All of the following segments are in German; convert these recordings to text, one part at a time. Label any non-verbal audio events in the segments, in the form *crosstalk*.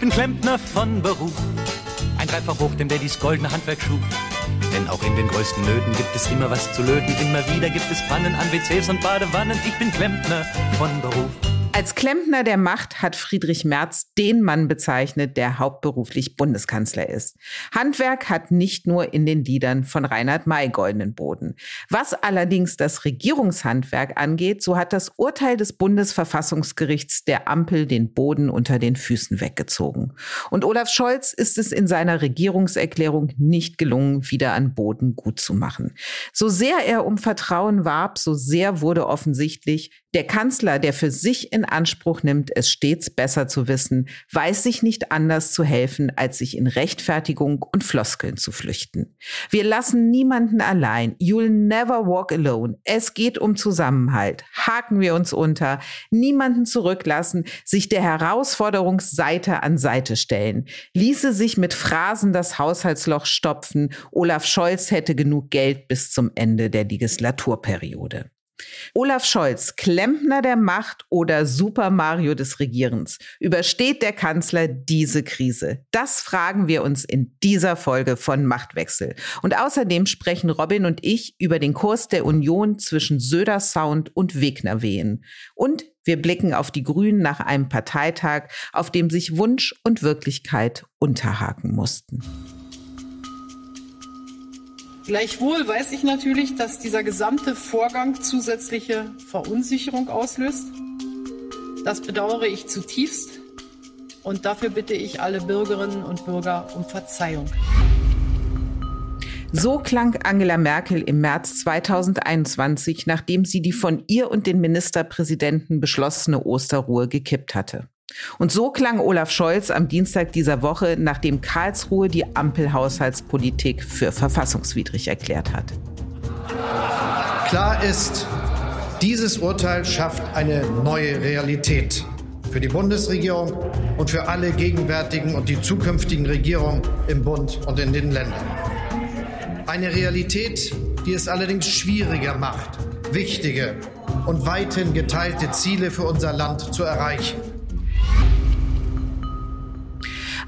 Bin Klempner von Beruf. Ein dreifach hoch dem Daddys goldene Handwerk schuf. Denn auch in den größten Nöten gibt es immer was zu löten. Immer wieder gibt es Pannen an WCs und Badewannen. Ich bin Klempner von Beruf. Als Klempner der Macht hat Friedrich Merz den Mann bezeichnet, der hauptberuflich Bundeskanzler ist. Handwerk hat nicht nur in den Liedern von Reinhard May goldenen Boden. Was allerdings das Regierungshandwerk angeht, so hat das Urteil des Bundesverfassungsgerichts der Ampel den Boden unter den Füßen weggezogen. Und Olaf Scholz ist es in seiner Regierungserklärung nicht gelungen, wieder an Boden gut zu machen. So sehr er um Vertrauen warb, so sehr wurde offensichtlich, der Kanzler, der für sich in Anspruch nimmt, es stets besser zu wissen, weiß sich nicht anders zu helfen, als sich in Rechtfertigung und Floskeln zu flüchten. Wir lassen niemanden allein. You'll never walk alone. Es geht um Zusammenhalt. Haken wir uns unter. Niemanden zurücklassen, sich der Herausforderung Seite an Seite stellen. Ließe sich mit Phrasen das Haushaltsloch stopfen. Olaf Scholz hätte genug Geld bis zum Ende der Legislaturperiode. Olaf Scholz, Klempner der Macht oder Super Mario des Regierens? Übersteht der Kanzler diese Krise? Das fragen wir uns in dieser Folge von Machtwechsel. Und außerdem sprechen Robin und ich über den Kurs der Union zwischen Söder Sound und Wegner Wehen. Und wir blicken auf die Grünen nach einem Parteitag, auf dem sich Wunsch und Wirklichkeit unterhaken mussten. Gleichwohl weiß ich natürlich, dass dieser gesamte Vorgang zusätzliche Verunsicherung auslöst. Das bedauere ich zutiefst und dafür bitte ich alle Bürgerinnen und Bürger um Verzeihung. So klang Angela Merkel im März 2021, nachdem sie die von ihr und den Ministerpräsidenten beschlossene Osterruhe gekippt hatte. Und so klang Olaf Scholz am Dienstag dieser Woche, nachdem Karlsruhe die Ampelhaushaltspolitik für verfassungswidrig erklärt hat. Klar ist, dieses Urteil schafft eine neue Realität für die Bundesregierung und für alle gegenwärtigen und die zukünftigen Regierungen im Bund und in den Ländern. Eine Realität, die es allerdings schwieriger macht, wichtige und weithin geteilte Ziele für unser Land zu erreichen.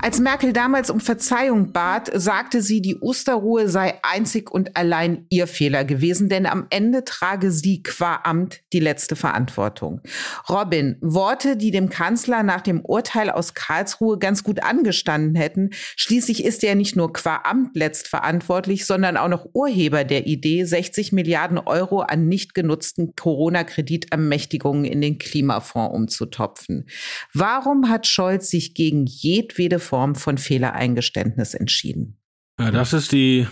Als Merkel damals um Verzeihung bat, sagte sie, die Osterruhe sei einzig und allein ihr Fehler gewesen, denn am Ende trage sie qua Amt die letzte Verantwortung. Robin, Worte, die dem Kanzler nach dem Urteil aus Karlsruhe ganz gut angestanden hätten. Schließlich ist er nicht nur qua Amt letztverantwortlich, sondern auch noch Urheber der Idee, 60 Milliarden Euro an nicht genutzten Corona-Kreditermächtigungen in den Klimafonds umzutopfen. Warum hat Scholz sich gegen jedwede Form von Fehlereingeständnis entschieden? Ja, das ist die,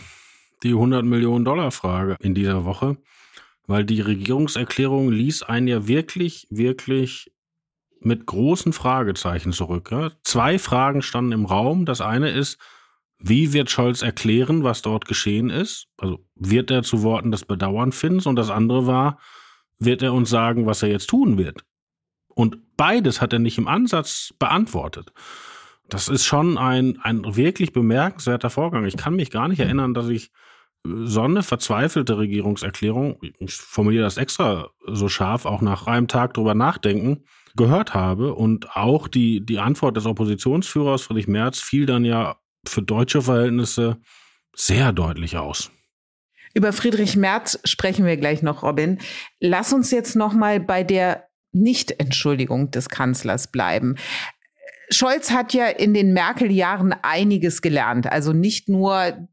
die 100 Millionen Dollar Frage in dieser Woche, weil die Regierungserklärung ließ einen ja wirklich, wirklich mit großen Fragezeichen zurück. Ja? Zwei Fragen standen im Raum. Das eine ist, wie wird Scholz erklären, was dort geschehen ist? Also wird er zu Worten des Bedauern finden? Und das andere war, wird er uns sagen, was er jetzt tun wird? Und beides hat er nicht im Ansatz beantwortet. Das ist schon ein, ein wirklich bemerkenswerter Vorgang. Ich kann mich gar nicht erinnern, dass ich so eine verzweifelte Regierungserklärung, ich formuliere das extra so scharf, auch nach einem Tag drüber nachdenken, gehört habe. Und auch die, die Antwort des Oppositionsführers Friedrich Merz fiel dann ja für deutsche Verhältnisse sehr deutlich aus. Über Friedrich Merz sprechen wir gleich noch, Robin. Lass uns jetzt noch mal bei der Nichtentschuldigung des Kanzlers bleiben. Scholz hat ja in den Merkel-Jahren einiges gelernt. Also nicht nur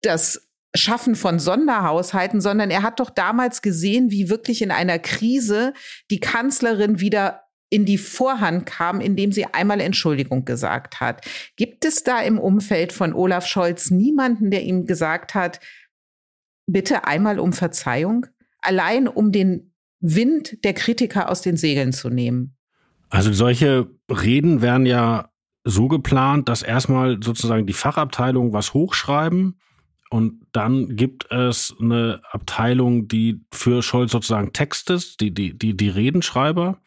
das Schaffen von Sonderhaushalten, sondern er hat doch damals gesehen, wie wirklich in einer Krise die Kanzlerin wieder in die Vorhand kam, indem sie einmal Entschuldigung gesagt hat. Gibt es da im Umfeld von Olaf Scholz niemanden, der ihm gesagt hat, bitte einmal um Verzeihung, allein um den Wind der Kritiker aus den Segeln zu nehmen? Also solche Reden werden ja so geplant, dass erstmal sozusagen die Fachabteilung was hochschreiben und dann gibt es eine Abteilung, die für Scholz sozusagen Text ist, die, die, die, die Redenschreiber.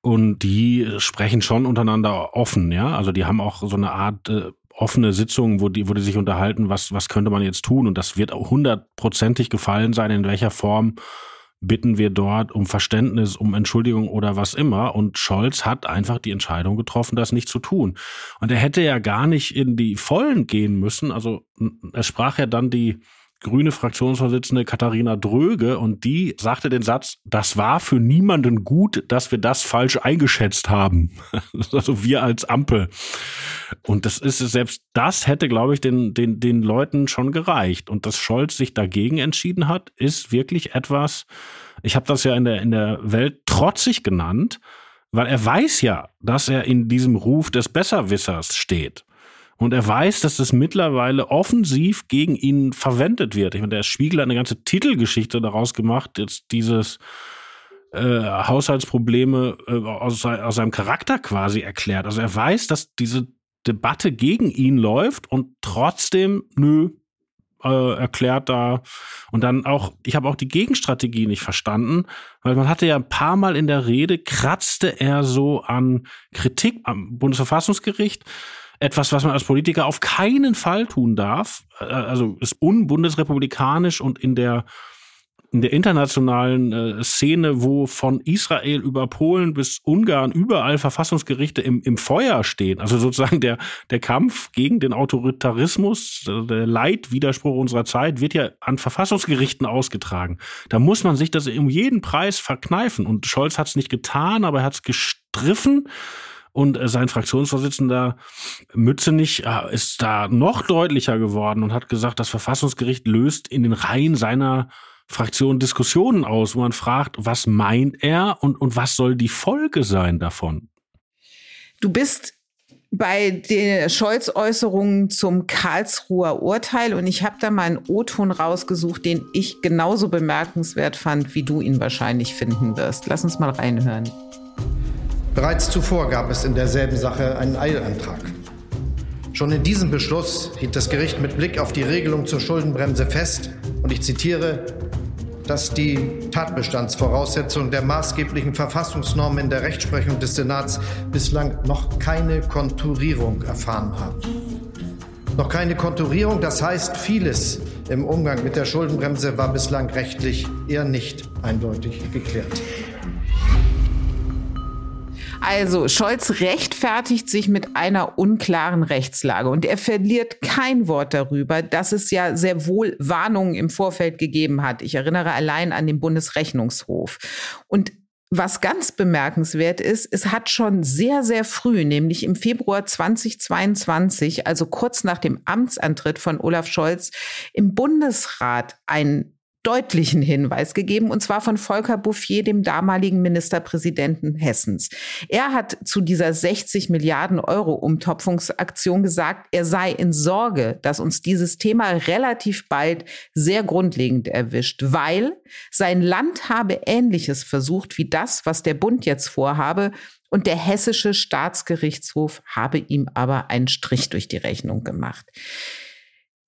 Und die sprechen schon untereinander offen, ja. Also die haben auch so eine Art äh, offene Sitzung, wo die, wo die sich unterhalten, was, was könnte man jetzt tun? Und das wird hundertprozentig gefallen sein, in welcher Form bitten wir dort um Verständnis, um Entschuldigung oder was immer. Und Scholz hat einfach die Entscheidung getroffen, das nicht zu tun. Und er hätte ja gar nicht in die Vollen gehen müssen. Also er sprach ja dann die grüne Fraktionsvorsitzende Katharina Dröge und die sagte den Satz, das war für niemanden gut, dass wir das falsch eingeschätzt haben. *laughs* also wir als Ampel. Und das ist selbst das hätte, glaube ich, den, den, den Leuten schon gereicht. Und dass Scholz sich dagegen entschieden hat, ist wirklich etwas, ich habe das ja in der, in der Welt trotzig genannt, weil er weiß ja, dass er in diesem Ruf des Besserwissers steht. Und er weiß, dass das mittlerweile offensiv gegen ihn verwendet wird. Ich meine, der Spiegel hat eine ganze Titelgeschichte daraus gemacht, jetzt dieses äh, Haushaltsprobleme äh, aus, aus seinem Charakter quasi erklärt. Also er weiß, dass diese Debatte gegen ihn läuft und trotzdem, nö, äh, erklärt da. Und dann auch, ich habe auch die Gegenstrategie nicht verstanden, weil man hatte ja ein paar Mal in der Rede, kratzte er so an Kritik am Bundesverfassungsgericht etwas, was man als Politiker auf keinen Fall tun darf. Äh, also ist unbundesrepublikanisch und in der in der internationalen äh, Szene, wo von Israel über Polen bis Ungarn überall Verfassungsgerichte im, im Feuer stehen. Also sozusagen der, der Kampf gegen den Autoritarismus, der Leitwiderspruch unserer Zeit wird ja an Verfassungsgerichten ausgetragen. Da muss man sich das um jeden Preis verkneifen. Und Scholz hat es nicht getan, aber er hat es gestriffen. Und äh, sein Fraktionsvorsitzender Mützenich äh, ist da noch deutlicher geworden und hat gesagt, das Verfassungsgericht löst in den Reihen seiner Fraktion Diskussionen aus, wo man fragt, was meint er und, und was soll die Folge sein davon? Du bist bei den Scholz-Äußerungen zum Karlsruher Urteil und ich habe da mal einen O-Ton rausgesucht, den ich genauso bemerkenswert fand, wie du ihn wahrscheinlich finden wirst. Lass uns mal reinhören. Bereits zuvor gab es in derselben Sache einen Eilantrag. Schon in diesem Beschluss hielt das Gericht mit Blick auf die Regelung zur Schuldenbremse fest, und ich zitiere, dass die Tatbestandsvoraussetzungen der maßgeblichen Verfassungsnormen in der Rechtsprechung des Senats bislang noch keine Konturierung erfahren haben. Noch keine Konturierung, das heißt, vieles im Umgang mit der Schuldenbremse war bislang rechtlich eher nicht eindeutig geklärt. Also Scholz rechtfertigt sich mit einer unklaren Rechtslage und er verliert kein Wort darüber, dass es ja sehr wohl Warnungen im Vorfeld gegeben hat. Ich erinnere allein an den Bundesrechnungshof. Und was ganz bemerkenswert ist, es hat schon sehr, sehr früh, nämlich im Februar 2022, also kurz nach dem Amtsantritt von Olaf Scholz, im Bundesrat ein deutlichen Hinweis gegeben, und zwar von Volker Bouffier, dem damaligen Ministerpräsidenten Hessens. Er hat zu dieser 60 Milliarden Euro Umtopfungsaktion gesagt, er sei in Sorge, dass uns dieses Thema relativ bald sehr grundlegend erwischt, weil sein Land habe Ähnliches versucht wie das, was der Bund jetzt vorhabe, und der hessische Staatsgerichtshof habe ihm aber einen Strich durch die Rechnung gemacht.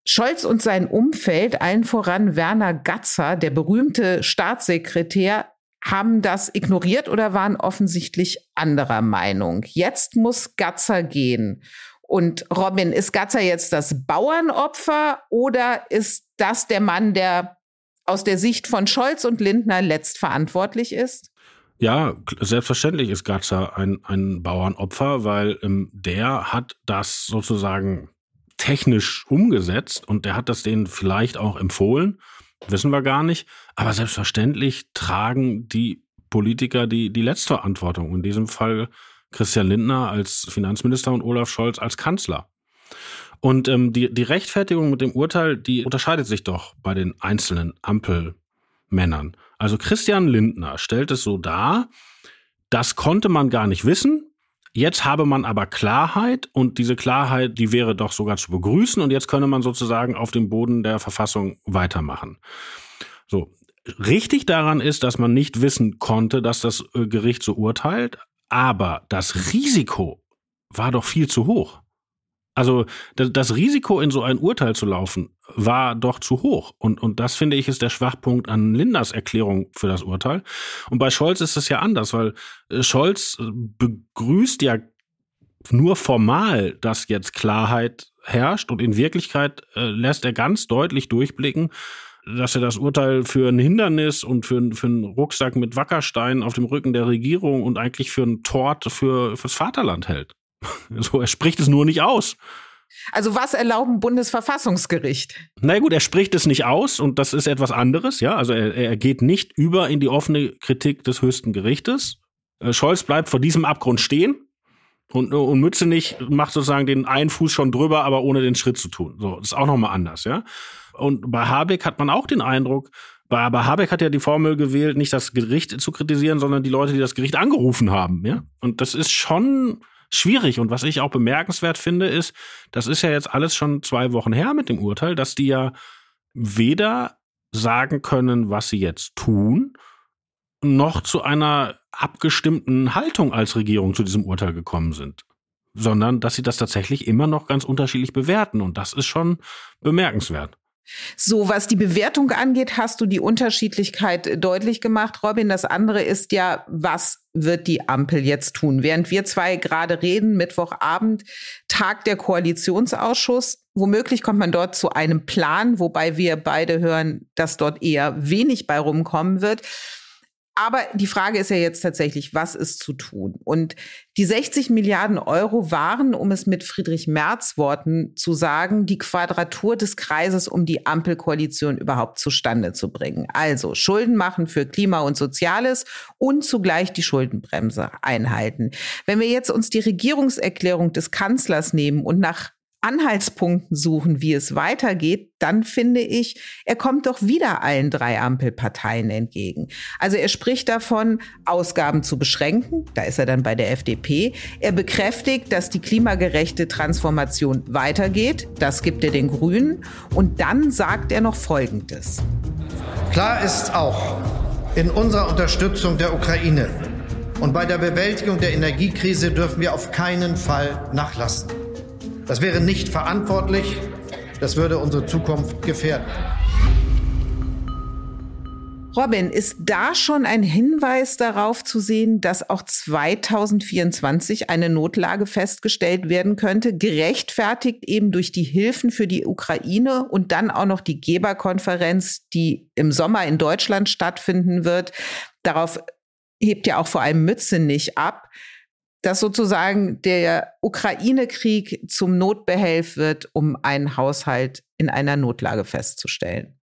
Scholz und sein Umfeld, allen voran Werner Gatzer, der berühmte Staatssekretär, haben das ignoriert oder waren offensichtlich anderer Meinung. Jetzt muss Gatzer gehen. Und Robin, ist Gatzer jetzt das Bauernopfer oder ist das der Mann, der aus der Sicht von Scholz und Lindner letztverantwortlich ist? Ja, selbstverständlich ist Gatzer ein, ein Bauernopfer, weil ähm, der hat das sozusagen technisch umgesetzt und der hat das denen vielleicht auch empfohlen, wissen wir gar nicht. Aber selbstverständlich tragen die Politiker die, die Letztverantwortung. In diesem Fall Christian Lindner als Finanzminister und Olaf Scholz als Kanzler. Und ähm, die, die Rechtfertigung mit dem Urteil, die unterscheidet sich doch bei den einzelnen Ampelmännern. Also Christian Lindner stellt es so dar, das konnte man gar nicht wissen. Jetzt habe man aber Klarheit und diese Klarheit, die wäre doch sogar zu begrüßen und jetzt könne man sozusagen auf dem Boden der Verfassung weitermachen. So. Richtig daran ist, dass man nicht wissen konnte, dass das äh, Gericht so urteilt, aber das Risiko war doch viel zu hoch. Also das Risiko, in so ein Urteil zu laufen, war doch zu hoch. Und, und das finde ich ist der Schwachpunkt an Linders Erklärung für das Urteil. Und bei Scholz ist es ja anders, weil äh, Scholz äh, begrüßt ja nur formal, dass jetzt Klarheit herrscht und in Wirklichkeit äh, lässt er ganz deutlich durchblicken, dass er das Urteil für ein Hindernis und für, für einen Rucksack mit Wackersteinen auf dem Rücken der Regierung und eigentlich für einen Tort für fürs Vaterland hält. *laughs* So, er spricht es nur nicht aus. Also was erlauben Bundesverfassungsgericht? Na gut, er spricht es nicht aus und das ist etwas anderes, ja. Also er, er geht nicht über in die offene Kritik des höchsten Gerichtes. Äh, Scholz bleibt vor diesem Abgrund stehen und, und Mützenich macht sozusagen den einen Fuß schon drüber, aber ohne den Schritt zu tun. So, das ist auch nochmal anders, ja. Und bei Habeck hat man auch den Eindruck, bei, bei Habeck hat ja die Formel gewählt, nicht das Gericht zu kritisieren, sondern die Leute, die das Gericht angerufen haben, ja. Und das ist schon, schwierig. Und was ich auch bemerkenswert finde, ist, das ist ja jetzt alles schon zwei Wochen her mit dem Urteil, dass die ja weder sagen können, was sie jetzt tun, noch zu einer abgestimmten Haltung als Regierung zu diesem Urteil gekommen sind, sondern dass sie das tatsächlich immer noch ganz unterschiedlich bewerten. Und das ist schon bemerkenswert. So, was die Bewertung angeht, hast du die Unterschiedlichkeit deutlich gemacht, Robin. Das andere ist ja, was wird die Ampel jetzt tun? Während wir zwei gerade reden, Mittwochabend, tagt der Koalitionsausschuss. Womöglich kommt man dort zu einem Plan, wobei wir beide hören, dass dort eher wenig bei rumkommen wird. Aber die Frage ist ja jetzt tatsächlich, was ist zu tun? Und die 60 Milliarden Euro waren, um es mit Friedrich Merz Worten zu sagen, die Quadratur des Kreises, um die Ampelkoalition überhaupt zustande zu bringen. Also Schulden machen für Klima und Soziales und zugleich die Schuldenbremse einhalten. Wenn wir jetzt uns die Regierungserklärung des Kanzlers nehmen und nach Anhaltspunkten suchen, wie es weitergeht, dann finde ich, er kommt doch wieder allen drei Ampelparteien entgegen. Also er spricht davon, Ausgaben zu beschränken, da ist er dann bei der FDP. Er bekräftigt, dass die klimagerechte Transformation weitergeht, das gibt er den Grünen. Und dann sagt er noch Folgendes. Klar ist auch, in unserer Unterstützung der Ukraine und bei der Bewältigung der Energiekrise dürfen wir auf keinen Fall nachlassen. Das wäre nicht verantwortlich. Das würde unsere Zukunft gefährden. Robin, ist da schon ein Hinweis darauf zu sehen, dass auch 2024 eine Notlage festgestellt werden könnte, gerechtfertigt eben durch die Hilfen für die Ukraine und dann auch noch die Geberkonferenz, die im Sommer in Deutschland stattfinden wird? Darauf hebt ja auch vor allem Mütze nicht ab dass sozusagen der Ukraine-Krieg zum Notbehelf wird, um einen Haushalt in einer Notlage festzustellen.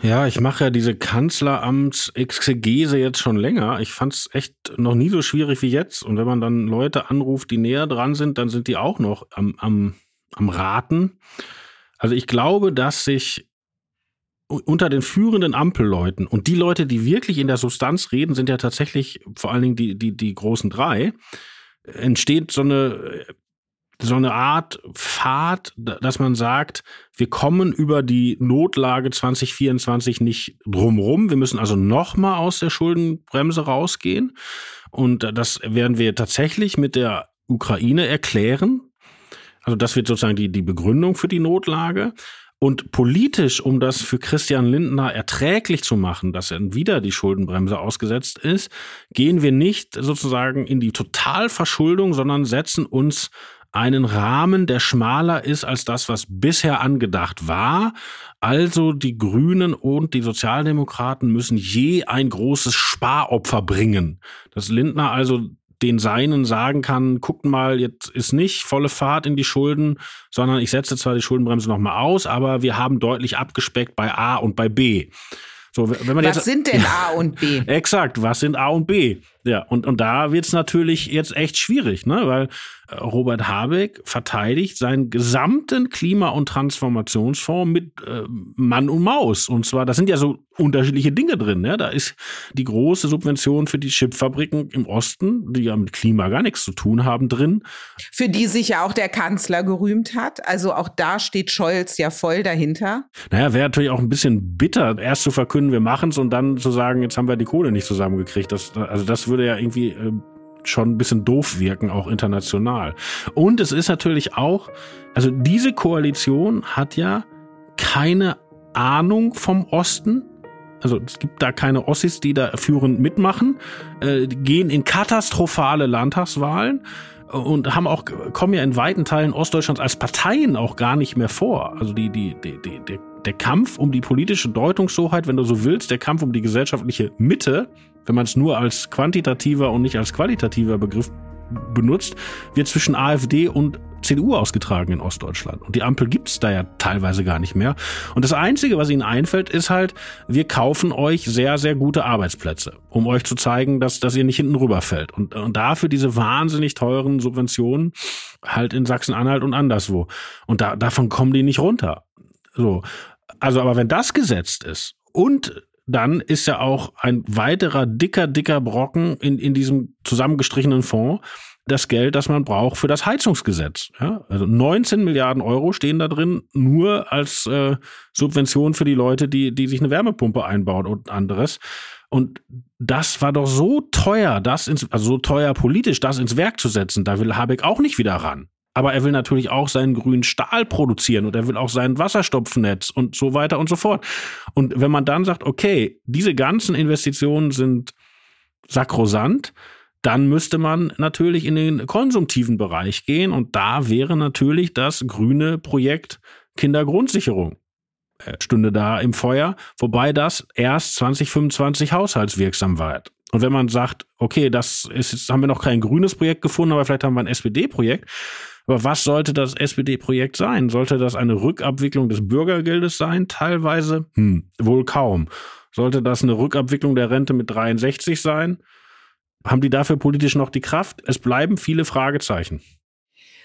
Ja, ich mache ja diese Kanzleramts-Exegese jetzt schon länger. Ich fand es echt noch nie so schwierig wie jetzt. Und wenn man dann Leute anruft, die näher dran sind, dann sind die auch noch am, am, am Raten. Also ich glaube, dass sich unter den führenden Ampelleuten und die Leute, die wirklich in der Substanz reden, sind ja tatsächlich vor allen Dingen die, die, die großen drei entsteht so eine so eine Art Pfad, dass man sagt, wir kommen über die Notlage 2024 nicht drumrum. Wir müssen also nochmal aus der Schuldenbremse rausgehen. Und das werden wir tatsächlich mit der Ukraine erklären. Also das wird sozusagen die, die Begründung für die Notlage. Und politisch, um das für Christian Lindner erträglich zu machen, dass er wieder die Schuldenbremse ausgesetzt ist, gehen wir nicht sozusagen in die Totalverschuldung, sondern setzen uns einen Rahmen, der schmaler ist als das, was bisher angedacht war. Also die Grünen und die Sozialdemokraten müssen je ein großes Sparopfer bringen. Dass Lindner also den Seinen sagen kann, guckt mal, jetzt ist nicht volle Fahrt in die Schulden, sondern ich setze zwar die Schuldenbremse nochmal aus, aber wir haben deutlich abgespeckt bei A und bei B. So, wenn man was jetzt, sind denn ja, A und B? *laughs* Exakt, was sind A und B? Ja, und, und da wird's natürlich jetzt echt schwierig, ne? weil Robert Habeck verteidigt seinen gesamten Klima- und Transformationsfonds mit äh, Mann und Maus. Und zwar, da sind ja so unterschiedliche Dinge drin. Ne? Da ist die große Subvention für die Chipfabriken im Osten, die ja mit Klima gar nichts zu tun haben, drin. Für die sich ja auch der Kanzler gerühmt hat. Also auch da steht Scholz ja voll dahinter. Naja, wäre natürlich auch ein bisschen bitter, erst zu verkünden, wir machen's und dann zu sagen, jetzt haben wir die Kohle nicht zusammengekriegt. Das, also das würde ja irgendwie äh, schon ein bisschen doof wirken, auch international. Und es ist natürlich auch, also diese Koalition hat ja keine Ahnung vom Osten. Also es gibt da keine Ossis, die da führend mitmachen, äh, gehen in katastrophale Landtagswahlen und haben auch kommen ja in weiten Teilen Ostdeutschlands als Parteien auch gar nicht mehr vor. Also die die die, die der, der Kampf um die politische Deutungshoheit, wenn du so willst, der Kampf um die gesellschaftliche Mitte, wenn man es nur als quantitativer und nicht als qualitativer Begriff benutzt, wird zwischen AfD und CDU ausgetragen in Ostdeutschland. Und die Ampel gibt's da ja teilweise gar nicht mehr. Und das Einzige, was ihnen einfällt, ist halt, wir kaufen euch sehr, sehr gute Arbeitsplätze, um euch zu zeigen, dass, dass ihr nicht hinten rüberfällt. Und, und dafür diese wahnsinnig teuren Subventionen halt in Sachsen-Anhalt und anderswo. Und da, davon kommen die nicht runter. So. Also, aber wenn das gesetzt ist und dann ist ja auch ein weiterer dicker, dicker Brocken in, in diesem zusammengestrichenen Fonds das Geld, das man braucht für das Heizungsgesetz. Ja? Also 19 Milliarden Euro stehen da drin, nur als äh, Subvention für die Leute, die, die sich eine Wärmepumpe einbauen und anderes. Und das war doch so teuer, das ins, also so teuer politisch, das ins Werk zu setzen. Da will Habeck auch nicht wieder ran. Aber er will natürlich auch seinen grünen Stahl produzieren und er will auch sein Wasserstoffnetz und so weiter und so fort. Und wenn man dann sagt, okay, diese ganzen Investitionen sind sakrosant, dann müsste man natürlich in den konsumtiven Bereich gehen und da wäre natürlich das grüne Projekt Kindergrundsicherung äh, stünde da im Feuer, wobei das erst 2025 haushaltswirksam wird. Und wenn man sagt, okay, das ist haben wir noch kein grünes Projekt gefunden, aber vielleicht haben wir ein SPD-Projekt, aber was sollte das SPD-Projekt sein? Sollte das eine Rückabwicklung des Bürgergeldes sein? Teilweise? Hm, wohl kaum. Sollte das eine Rückabwicklung der Rente mit 63 sein? Haben die dafür politisch noch die Kraft? Es bleiben viele Fragezeichen.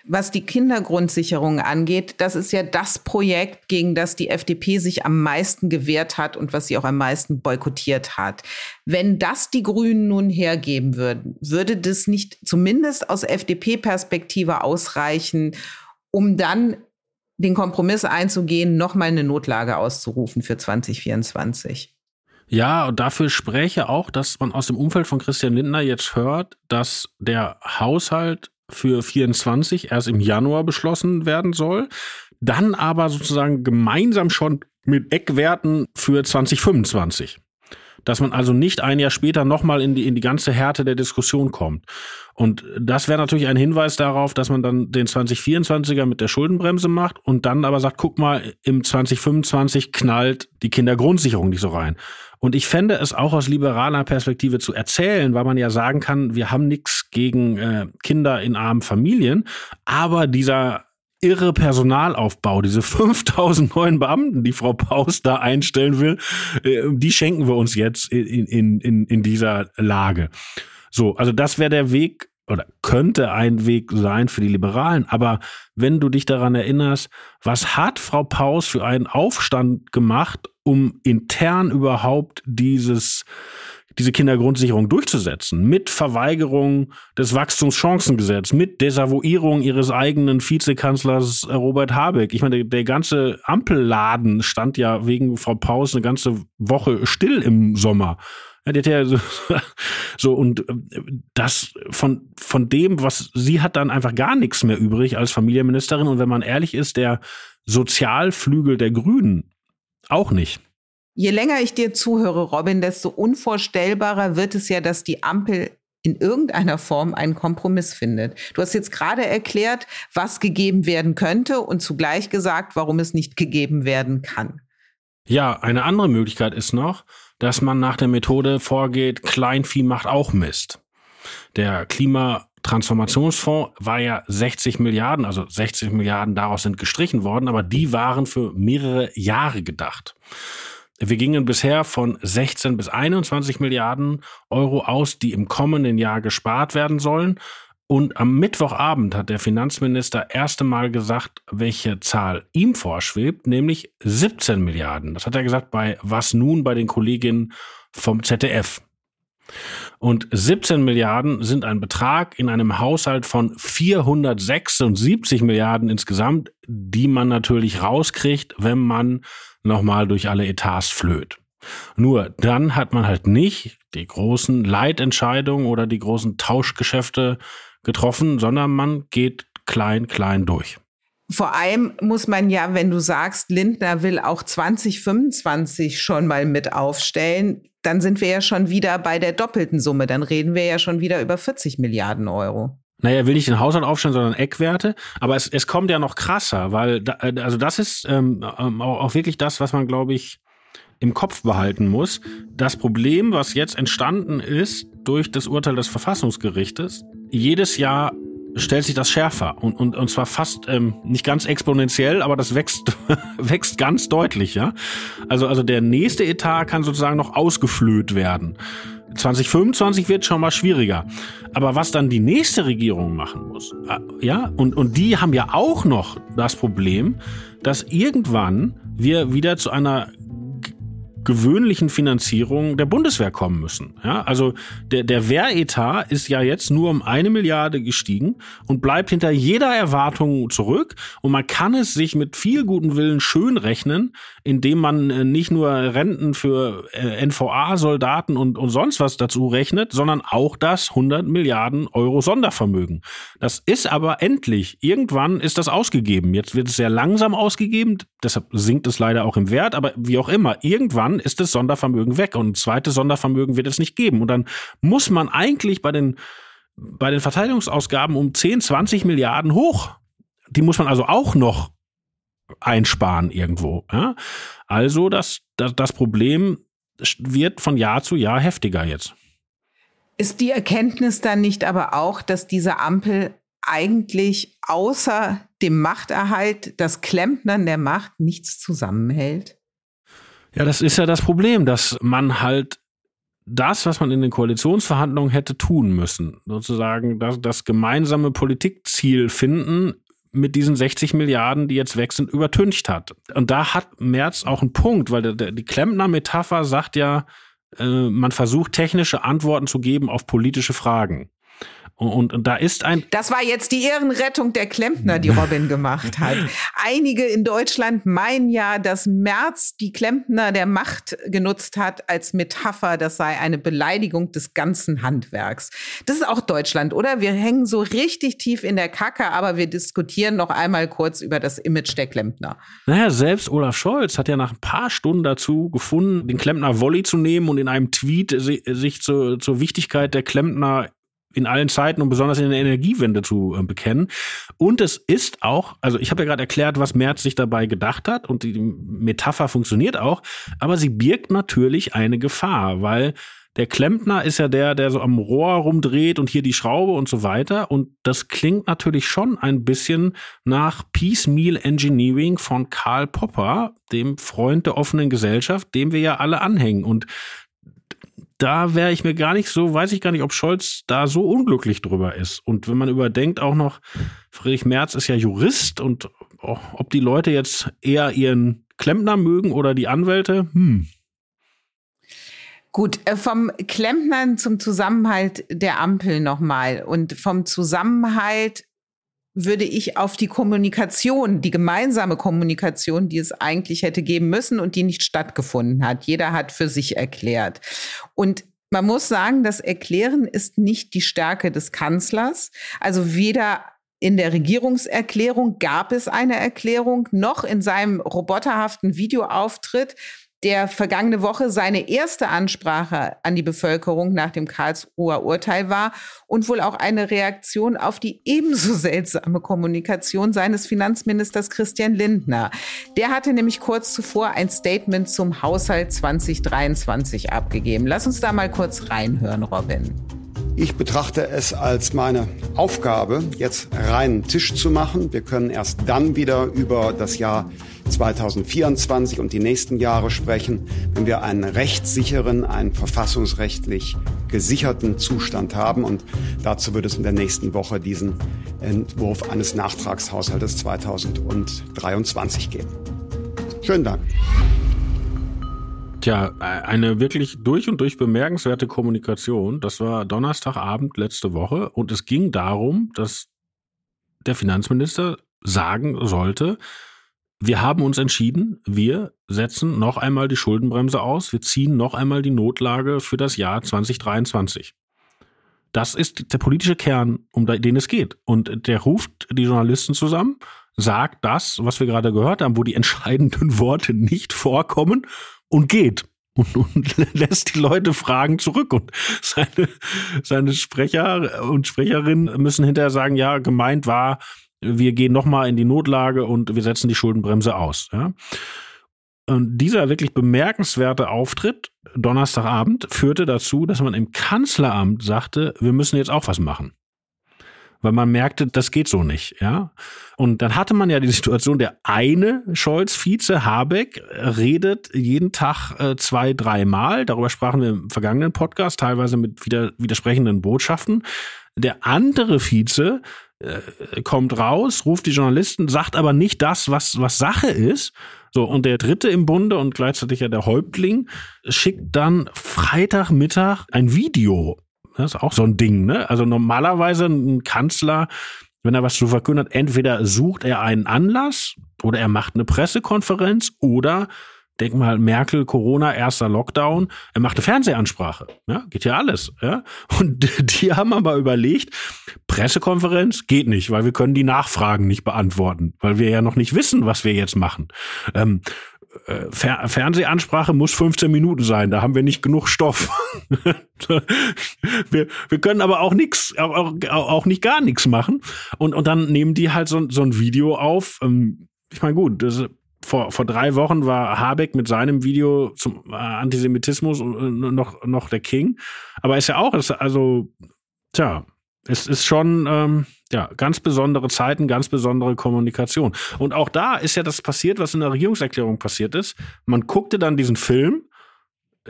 Was die Kindergrundsicherung angeht, das ist ja das Projekt, gegen das die FDP sich am meisten gewehrt hat und was sie auch am meisten boykottiert hat. Wenn das die Grünen nun hergeben würden, würde das nicht zumindest aus FDP-Perspektive ausreichen, um dann den Kompromiss einzugehen, nochmal eine Notlage auszurufen für 2024. Ja, und dafür spräche auch, dass man aus dem Umfeld von Christian Lindner jetzt hört, dass der Haushalt für 24 erst im Januar beschlossen werden soll, dann aber sozusagen gemeinsam schon mit Eckwerten für 2025 dass man also nicht ein Jahr später nochmal in die, in die ganze Härte der Diskussion kommt. Und das wäre natürlich ein Hinweis darauf, dass man dann den 2024er mit der Schuldenbremse macht und dann aber sagt, guck mal, im 2025 knallt die Kindergrundsicherung nicht so rein. Und ich fände es auch aus liberaler Perspektive zu erzählen, weil man ja sagen kann, wir haben nichts gegen äh, Kinder in armen Familien, aber dieser irre Personalaufbau, diese *laughs* 5000 neuen Beamten, die Frau Paus da einstellen will, äh, die schenken wir uns jetzt in, in, in, in dieser Lage. So, also das wäre der Weg oder könnte ein Weg sein für die Liberalen. Aber wenn du dich daran erinnerst, was hat Frau Paus für einen Aufstand gemacht, um intern überhaupt dieses diese Kindergrundsicherung durchzusetzen, mit Verweigerung des Wachstumschancengesetzes, mit Desavouierung ihres eigenen Vizekanzlers äh, Robert Habeck. Ich meine, der, der ganze Ampelladen stand ja wegen Frau Paus eine ganze Woche still im Sommer. Ja, die hat so, *laughs* so und äh, das von, von dem, was sie hat dann einfach gar nichts mehr übrig als Familienministerin. Und wenn man ehrlich ist, der Sozialflügel der Grünen auch nicht. Je länger ich dir zuhöre, Robin, desto unvorstellbarer wird es ja, dass die Ampel in irgendeiner Form einen Kompromiss findet. Du hast jetzt gerade erklärt, was gegeben werden könnte und zugleich gesagt, warum es nicht gegeben werden kann. Ja, eine andere Möglichkeit ist noch, dass man nach der Methode vorgeht, Kleinvieh macht auch Mist. Der Klimatransformationsfonds war ja 60 Milliarden, also 60 Milliarden daraus sind gestrichen worden, aber die waren für mehrere Jahre gedacht. Wir gingen bisher von 16 bis 21 Milliarden Euro aus, die im kommenden Jahr gespart werden sollen. Und am Mittwochabend hat der Finanzminister erste Mal gesagt, welche Zahl ihm vorschwebt, nämlich 17 Milliarden. Das hat er gesagt bei Was nun bei den Kolleginnen vom ZDF. Und 17 Milliarden sind ein Betrag in einem Haushalt von 476 Milliarden insgesamt, die man natürlich rauskriegt, wenn man nochmal durch alle Etats flöht. Nur dann hat man halt nicht die großen Leitentscheidungen oder die großen Tauschgeschäfte getroffen, sondern man geht klein, klein durch. Vor allem muss man ja, wenn du sagst, Lindner will auch 2025 schon mal mit aufstellen, dann sind wir ja schon wieder bei der doppelten Summe. Dann reden wir ja schon wieder über 40 Milliarden Euro. Naja, er will nicht den Haushalt aufstellen, sondern Eckwerte. Aber es, es kommt ja noch krasser, weil, da, also das ist ähm, ähm auch wirklich das, was man, glaube ich, im Kopf behalten muss. Das Problem, was jetzt entstanden ist durch das Urteil des Verfassungsgerichtes, jedes Jahr stellt sich das schärfer und, und, und zwar fast ähm, nicht ganz exponentiell, aber das wächst, *laughs* wächst ganz deutlich, ja. Also, also der nächste Etat kann sozusagen noch ausgeflöht werden. 2025 wird schon mal schwieriger. Aber was dann die nächste Regierung machen muss, äh, ja, und, und die haben ja auch noch das Problem, dass irgendwann wir wieder zu einer gewöhnlichen Finanzierung der Bundeswehr kommen müssen. Ja, also der, der Wehretat ist ja jetzt nur um eine Milliarde gestiegen und bleibt hinter jeder Erwartung zurück. Und man kann es sich mit viel guten Willen schön rechnen, indem man äh, nicht nur Renten für äh, NVA-Soldaten und, und sonst was dazu rechnet, sondern auch das 100 Milliarden Euro Sondervermögen. Das ist aber endlich. Irgendwann ist das ausgegeben. Jetzt wird es sehr langsam ausgegeben. Deshalb sinkt es leider auch im Wert. Aber wie auch immer, irgendwann ist das Sondervermögen weg und zweites Sondervermögen wird es nicht geben. Und dann muss man eigentlich bei den, bei den Verteidigungsausgaben um 10, 20 Milliarden hoch. Die muss man also auch noch einsparen irgendwo. Ja? Also das, das, das Problem wird von Jahr zu Jahr heftiger jetzt. Ist die Erkenntnis dann nicht aber auch, dass diese Ampel eigentlich außer dem Machterhalt, das Klempnern der Macht nichts zusammenhält? Ja, das ist ja das Problem, dass man halt das, was man in den Koalitionsverhandlungen hätte tun müssen, sozusagen das, das gemeinsame Politikziel finden, mit diesen 60 Milliarden, die jetzt weg sind, übertüncht hat. Und da hat Merz auch einen Punkt, weil der, der, die Klempner-Metapher sagt ja, äh, man versucht technische Antworten zu geben auf politische Fragen. Und, und da ist ein. Das war jetzt die Ehrenrettung der Klempner, die Robin gemacht hat. *laughs* Einige in Deutschland meinen ja, dass Merz die Klempner der Macht genutzt hat als Metapher. Das sei eine Beleidigung des ganzen Handwerks. Das ist auch Deutschland, oder? Wir hängen so richtig tief in der Kacke, aber wir diskutieren noch einmal kurz über das Image der Klempner. Naja, selbst Olaf Scholz hat ja nach ein paar Stunden dazu gefunden, den Klempner Volley zu nehmen und in einem Tweet sich zur, zur Wichtigkeit der Klempner in allen Zeiten und besonders in der Energiewende zu äh, bekennen. Und es ist auch, also ich habe ja gerade erklärt, was Merz sich dabei gedacht hat und die Metapher funktioniert auch, aber sie birgt natürlich eine Gefahr, weil der Klempner ist ja der, der so am Rohr rumdreht und hier die Schraube und so weiter. Und das klingt natürlich schon ein bisschen nach Piecemeal Engineering von Karl Popper, dem Freund der offenen Gesellschaft, dem wir ja alle anhängen. Und da wäre ich mir gar nicht so, weiß ich gar nicht, ob Scholz da so unglücklich drüber ist. Und wenn man überdenkt auch noch, Friedrich Merz ist ja Jurist und ob die Leute jetzt eher ihren Klempner mögen oder die Anwälte, hm. Gut, äh, vom Klempnern zum Zusammenhalt der Ampel nochmal und vom Zusammenhalt würde ich auf die Kommunikation, die gemeinsame Kommunikation, die es eigentlich hätte geben müssen und die nicht stattgefunden hat. Jeder hat für sich erklärt. Und man muss sagen, das Erklären ist nicht die Stärke des Kanzlers. Also weder in der Regierungserklärung gab es eine Erklärung, noch in seinem roboterhaften Videoauftritt der vergangene Woche seine erste Ansprache an die Bevölkerung nach dem Karlsruher Urteil war und wohl auch eine Reaktion auf die ebenso seltsame Kommunikation seines Finanzministers Christian Lindner. Der hatte nämlich kurz zuvor ein Statement zum Haushalt 2023 abgegeben. Lass uns da mal kurz reinhören, Robin. Ich betrachte es als meine Aufgabe, jetzt reinen Tisch zu machen. Wir können erst dann wieder über das Jahr 2024 und die nächsten Jahre sprechen, wenn wir einen rechtssicheren, einen verfassungsrechtlich gesicherten Zustand haben. Und dazu wird es in der nächsten Woche diesen Entwurf eines Nachtragshaushaltes 2023 geben. Schönen Dank. Tja, eine wirklich durch und durch bemerkenswerte Kommunikation. Das war Donnerstagabend letzte Woche und es ging darum, dass der Finanzminister sagen sollte, wir haben uns entschieden, wir setzen noch einmal die Schuldenbremse aus, wir ziehen noch einmal die Notlage für das Jahr 2023. Das ist der politische Kern, um den es geht. Und der ruft die Journalisten zusammen, sagt das, was wir gerade gehört haben, wo die *laughs* entscheidenden Worte nicht vorkommen und geht. Und, und *laughs* lässt die Leute Fragen zurück. Und seine, seine Sprecher und Sprecherinnen müssen hinterher sagen, ja, gemeint war, wir gehen nochmal in die Notlage und wir setzen die Schuldenbremse aus. Ja? Und dieser wirklich bemerkenswerte Auftritt Donnerstagabend führte dazu, dass man im Kanzleramt sagte, wir müssen jetzt auch was machen. Weil man merkte, das geht so nicht, ja. Und dann hatte man ja die Situation, der eine Scholz-Vize Habeck redet jeden Tag äh, zwei, dreimal. Darüber sprachen wir im vergangenen Podcast, teilweise mit wieder, widersprechenden Botschaften. Der andere Vize äh, kommt raus, ruft die Journalisten, sagt aber nicht das, was, was Sache ist. So, und der dritte im Bunde und gleichzeitig ja der Häuptling schickt dann Freitagmittag ein Video. Das ist auch so ein Ding, ne? Also normalerweise ein Kanzler, wenn er was zu verkünden hat, entweder sucht er einen Anlass oder er macht eine Pressekonferenz oder Denk mal, Merkel, Corona, erster Lockdown. Er machte Fernsehansprache. Ja, geht ja alles. Ja. Und *laughs* die haben aber überlegt, Pressekonferenz geht nicht, weil wir können die Nachfragen nicht beantworten, weil wir ja noch nicht wissen, was wir jetzt machen. Ähm, äh, Fer Fernsehansprache muss 15 Minuten sein, da haben wir nicht genug Stoff. *laughs* wir, wir können aber auch nichts, auch, auch, nicht gar nichts machen. Und, und dann nehmen die halt so, so ein Video auf. Ähm, ich meine, gut, das vor, vor drei Wochen war Habeck mit seinem Video zum äh, Antisemitismus noch, noch der King. Aber ist ja auch, ist also, tja, es ist schon ähm, ja, ganz besondere Zeiten, ganz besondere Kommunikation. Und auch da ist ja das passiert, was in der Regierungserklärung passiert ist. Man guckte dann diesen Film,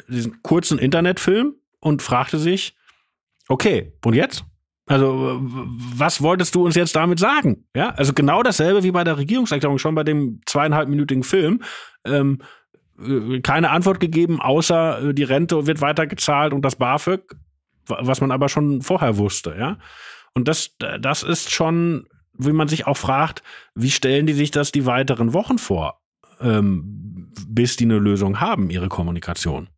diesen kurzen Internetfilm und fragte sich, okay, und jetzt? Also, was wolltest du uns jetzt damit sagen? Ja, also genau dasselbe wie bei der Regierungserklärung, schon bei dem zweieinhalbminütigen Film. Ähm, äh, keine Antwort gegeben, außer äh, die Rente wird weitergezahlt und das BAföG, was man aber schon vorher wusste, ja. Und das, das ist schon, wie man sich auch fragt, wie stellen die sich das die weiteren Wochen vor, ähm, bis die eine Lösung haben, ihre Kommunikation?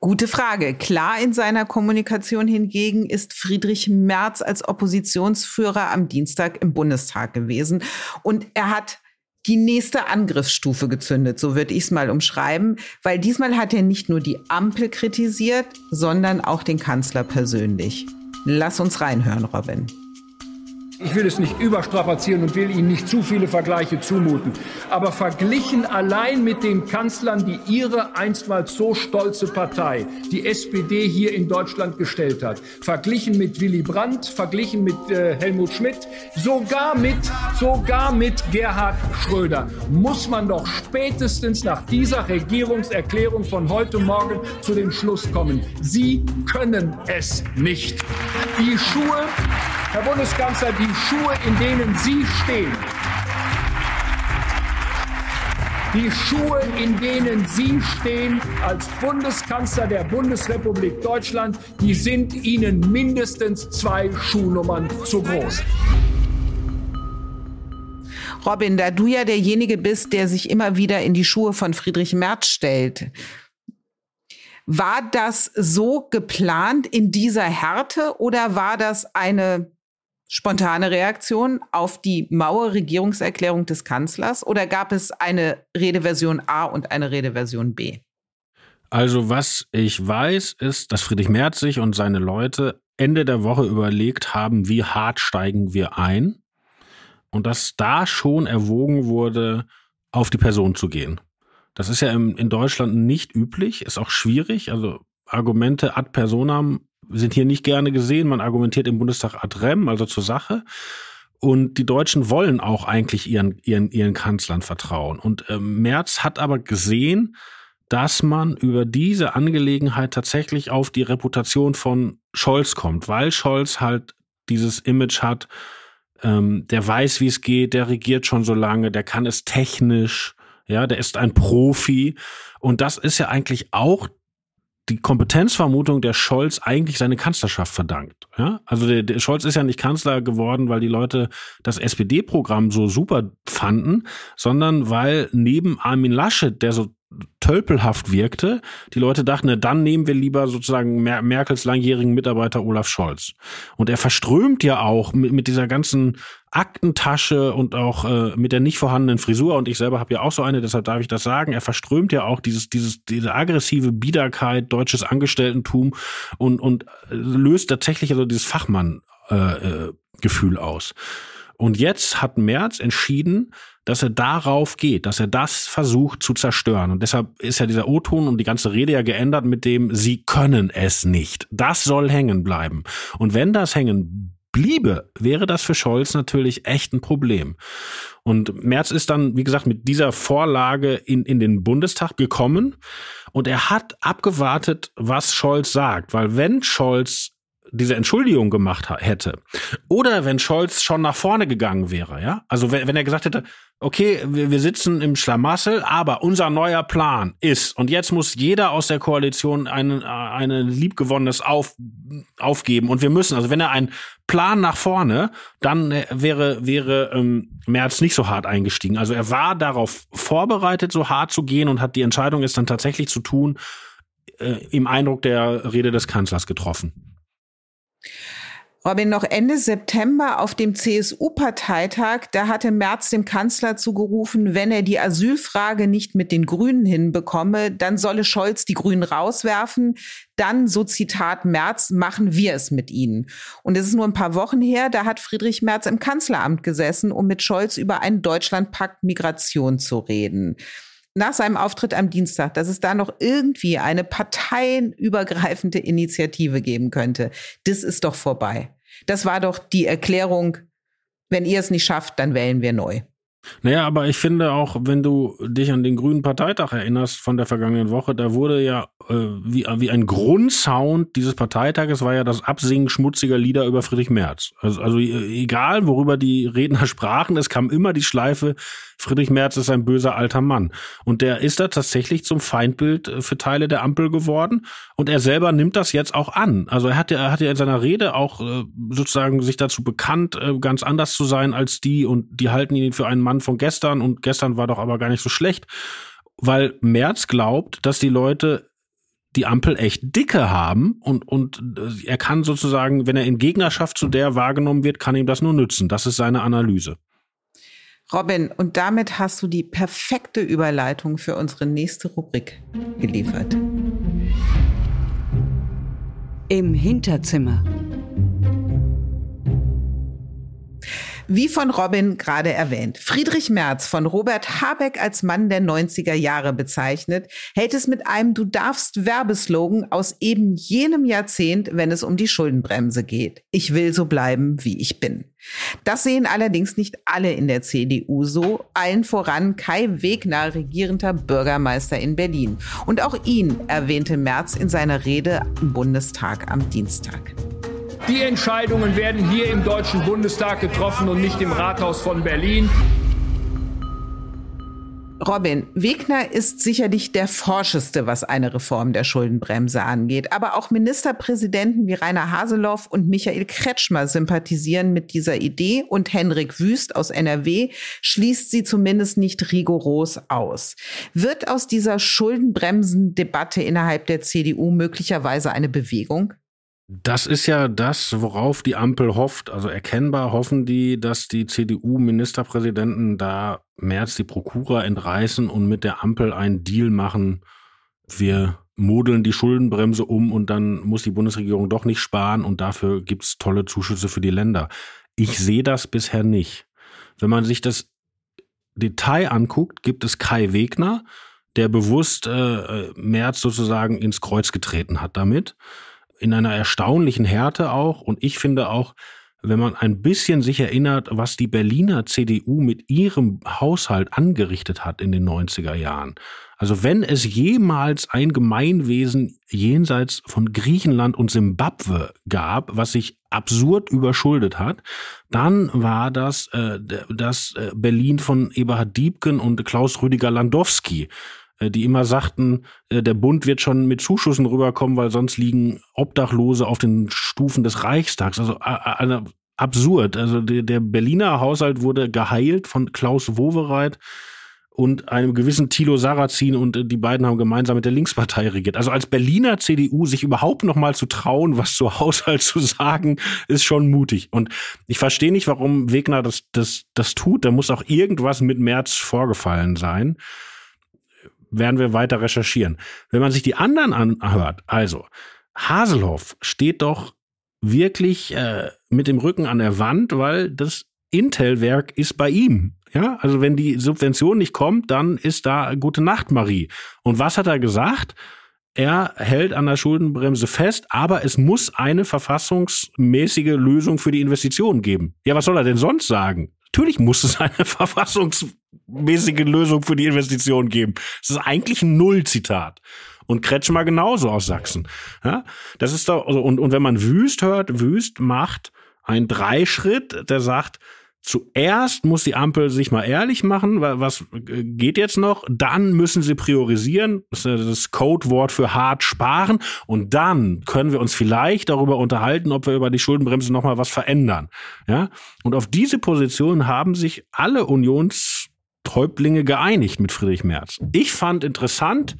Gute Frage. Klar in seiner Kommunikation hingegen ist Friedrich Merz als Oppositionsführer am Dienstag im Bundestag gewesen. Und er hat die nächste Angriffsstufe gezündet, so würde ich es mal umschreiben, weil diesmal hat er nicht nur die Ampel kritisiert, sondern auch den Kanzler persönlich. Lass uns reinhören, Robin. Ich will es nicht überstrapazieren und will Ihnen nicht zu viele Vergleiche zumuten. Aber verglichen allein mit den Kanzlern, die Ihre einstmals so stolze Partei, die SPD, hier in Deutschland gestellt hat, verglichen mit Willy Brandt, verglichen mit äh, Helmut Schmidt, sogar mit, sogar mit Gerhard Schröder, muss man doch spätestens nach dieser Regierungserklärung von heute Morgen zu dem Schluss kommen. Sie können es nicht. Die Schuhe Herr Bundeskanzler, die Schuhe, in denen Sie stehen, die Schuhe, in denen Sie stehen als Bundeskanzler der Bundesrepublik Deutschland, die sind Ihnen mindestens zwei Schuhnummern zu groß. Robin, da du ja derjenige bist, der sich immer wieder in die Schuhe von Friedrich Merz stellt, war das so geplant in dieser Härte oder war das eine spontane Reaktion auf die Mauer-Regierungserklärung des Kanzlers oder gab es eine Redeversion A und eine Redeversion B? Also was ich weiß, ist, dass Friedrich Merz sich und seine Leute Ende der Woche überlegt haben, wie hart steigen wir ein und dass da schon erwogen wurde, auf die Person zu gehen. Das ist ja in Deutschland nicht üblich, ist auch schwierig. Also Argumente ad personam sind hier nicht gerne gesehen. Man argumentiert im Bundestag ad rem, also zur Sache. Und die Deutschen wollen auch eigentlich ihren, ihren, ihren Kanzlern vertrauen. Und äh, Merz hat aber gesehen, dass man über diese Angelegenheit tatsächlich auf die Reputation von Scholz kommt, weil Scholz halt dieses Image hat, ähm, der weiß, wie es geht, der regiert schon so lange, der kann es technisch, ja, der ist ein Profi. Und das ist ja eigentlich auch die Kompetenzvermutung der Scholz eigentlich seine Kanzlerschaft verdankt. Ja? Also der, der Scholz ist ja nicht Kanzler geworden, weil die Leute das SPD-Programm so super fanden, sondern weil neben Armin Laschet, der so tölpelhaft wirkte. Die Leute dachten, na, dann nehmen wir lieber sozusagen Mer Merkels langjährigen Mitarbeiter Olaf Scholz. Und er verströmt ja auch mit, mit dieser ganzen Aktentasche und auch äh, mit der nicht vorhandenen Frisur. Und ich selber habe ja auch so eine, deshalb darf ich das sagen. Er verströmt ja auch dieses, dieses, diese aggressive Biederkeit, deutsches Angestelltentum und, und äh, löst tatsächlich also dieses Fachmann-Gefühl äh, äh, aus. Und jetzt hat Merz entschieden, dass er darauf geht, dass er das versucht zu zerstören. Und deshalb ist ja dieser O-Ton und die ganze Rede ja geändert mit dem, sie können es nicht. Das soll hängen bleiben. Und wenn das hängen bliebe, wäre das für Scholz natürlich echt ein Problem. Und Merz ist dann, wie gesagt, mit dieser Vorlage in, in den Bundestag gekommen und er hat abgewartet, was Scholz sagt. Weil wenn Scholz diese Entschuldigung gemacht hätte oder wenn Scholz schon nach vorne gegangen wäre, ja, also wenn, wenn er gesagt hätte, okay, wir, wir sitzen im Schlamassel, aber unser neuer Plan ist, und jetzt muss jeder aus der Koalition ein eine liebgewonnenes auf, aufgeben und wir müssen, also wenn er einen Plan nach vorne, dann äh, wäre, wäre ähm, Merz nicht so hart eingestiegen. Also er war darauf vorbereitet, so hart zu gehen und hat die Entscheidung, es dann tatsächlich zu tun, äh, im Eindruck der Rede des Kanzlers getroffen. Robin, noch Ende September auf dem CSU-Parteitag, da hatte Merz dem Kanzler zugerufen, wenn er die Asylfrage nicht mit den Grünen hinbekomme, dann solle Scholz die Grünen rauswerfen. Dann, so Zitat Merz, machen wir es mit ihnen. Und es ist nur ein paar Wochen her, da hat Friedrich Merz im Kanzleramt gesessen, um mit Scholz über einen Deutschlandpakt Migration zu reden nach seinem Auftritt am Dienstag, dass es da noch irgendwie eine parteienübergreifende Initiative geben könnte. Das ist doch vorbei. Das war doch die Erklärung, wenn ihr es nicht schafft, dann wählen wir neu. Naja, aber ich finde auch, wenn du dich an den Grünen Parteitag erinnerst von der vergangenen Woche, da wurde ja äh, wie, wie ein Grundsound dieses Parteitages war ja das Absingen schmutziger Lieder über Friedrich Merz. Also, also äh, egal, worüber die Redner *laughs* sprachen, es kam immer die Schleife, Friedrich Merz ist ein böser alter Mann. Und der ist da tatsächlich zum Feindbild äh, für Teile der Ampel geworden. Und er selber nimmt das jetzt auch an. Also er hat ja, er hat ja in seiner Rede auch äh, sozusagen sich dazu bekannt, äh, ganz anders zu sein als die. Und die halten ihn für einen Mann von gestern. Und gestern war doch aber gar nicht so schlecht. Weil Merz glaubt, dass die Leute die Ampel echt dicke haben und, und er kann sozusagen, wenn er in Gegnerschaft zu der wahrgenommen wird, kann ihm das nur nützen. Das ist seine Analyse. Robin, und damit hast du die perfekte Überleitung für unsere nächste Rubrik geliefert. Im Hinterzimmer. Wie von Robin gerade erwähnt, Friedrich Merz von Robert Habeck als Mann der 90er Jahre bezeichnet, hält es mit einem Du darfst Werbeslogan aus eben jenem Jahrzehnt, wenn es um die Schuldenbremse geht. Ich will so bleiben, wie ich bin. Das sehen allerdings nicht alle in der CDU so, allen voran Kai Wegner, regierender Bürgermeister in Berlin. Und auch ihn erwähnte Merz in seiner Rede im Bundestag am Dienstag. Die Entscheidungen werden hier im Deutschen Bundestag getroffen und nicht im Rathaus von Berlin. Robin, Wegner ist sicherlich der forscheste, was eine Reform der Schuldenbremse angeht. Aber auch Ministerpräsidenten wie Rainer Haseloff und Michael Kretschmer sympathisieren mit dieser Idee und Henrik Wüst aus NRW schließt sie zumindest nicht rigoros aus. Wird aus dieser Schuldenbremsendebatte innerhalb der CDU möglicherweise eine Bewegung? Das ist ja das, worauf die Ampel hofft. Also erkennbar hoffen die, dass die CDU-Ministerpräsidenten da März die Prokura entreißen und mit der Ampel einen Deal machen. Wir modeln die Schuldenbremse um und dann muss die Bundesregierung doch nicht sparen und dafür gibt's tolle Zuschüsse für die Länder. Ich sehe das bisher nicht. Wenn man sich das Detail anguckt, gibt es Kai Wegner, der bewusst äh, März sozusagen ins Kreuz getreten hat damit in einer erstaunlichen Härte auch. Und ich finde auch, wenn man ein bisschen sich erinnert, was die Berliner CDU mit ihrem Haushalt angerichtet hat in den 90er Jahren. Also wenn es jemals ein Gemeinwesen jenseits von Griechenland und Simbabwe gab, was sich absurd überschuldet hat, dann war das äh, das äh, Berlin von Eberhard Diebken und Klaus Rüdiger Landowski die immer sagten, äh, der Bund wird schon mit Zuschüssen rüberkommen, weil sonst liegen Obdachlose auf den Stufen des Reichstags. Also äh, absurd. Also der Berliner Haushalt wurde geheilt von Klaus Wowereit und einem gewissen Thilo Sarrazin und äh, die beiden haben gemeinsam mit der Linkspartei regiert. Also als Berliner CDU sich überhaupt noch mal zu trauen, was zu Haushalt zu sagen, ist schon mutig. Und ich verstehe nicht, warum Wegner das, das, das tut. Da muss auch irgendwas mit März vorgefallen sein. Werden wir weiter recherchieren. Wenn man sich die anderen anhört, also Haselhoff steht doch wirklich äh, mit dem Rücken an der Wand, weil das Intel-Werk ist bei ihm. Ja, also wenn die Subvention nicht kommt, dann ist da gute Nacht, Marie. Und was hat er gesagt? Er hält an der Schuldenbremse fest, aber es muss eine verfassungsmäßige Lösung für die Investitionen geben. Ja, was soll er denn sonst sagen? Natürlich muss es eine *laughs* verfassungsmäßige Lösung für die Investitionen geben. Das ist eigentlich ein Nullzitat. Und Kretschmer genauso aus Sachsen. Ja, das ist doch, also, und, und wenn man Wüst hört, Wüst macht einen Dreischritt, der sagt, Zuerst muss die Ampel sich mal ehrlich machen, was geht jetzt noch? Dann müssen sie priorisieren, das ist das Codewort für hart sparen. Und dann können wir uns vielleicht darüber unterhalten, ob wir über die Schuldenbremse nochmal was verändern. Ja? Und auf diese Position haben sich alle Unionstäublinge geeinigt mit Friedrich Merz. Ich fand interessant,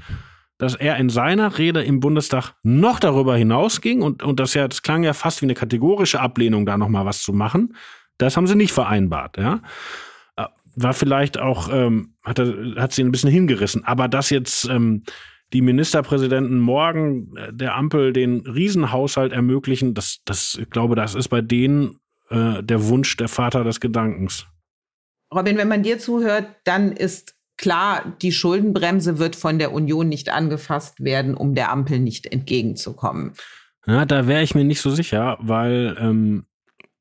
dass er in seiner Rede im Bundestag noch darüber hinausging und, und das ja, das klang ja fast wie eine kategorische Ablehnung, da nochmal was zu machen. Das haben sie nicht vereinbart, ja. Äh, war vielleicht auch, ähm, hat, er, hat sie ein bisschen hingerissen. Aber dass jetzt ähm, die Ministerpräsidenten morgen äh, der Ampel den Riesenhaushalt ermöglichen, das, das, ich glaube, das ist bei denen äh, der Wunsch der Vater des Gedankens. Robin, wenn man dir zuhört, dann ist klar, die Schuldenbremse wird von der Union nicht angefasst werden, um der Ampel nicht entgegenzukommen. Ja, da wäre ich mir nicht so sicher, weil ähm,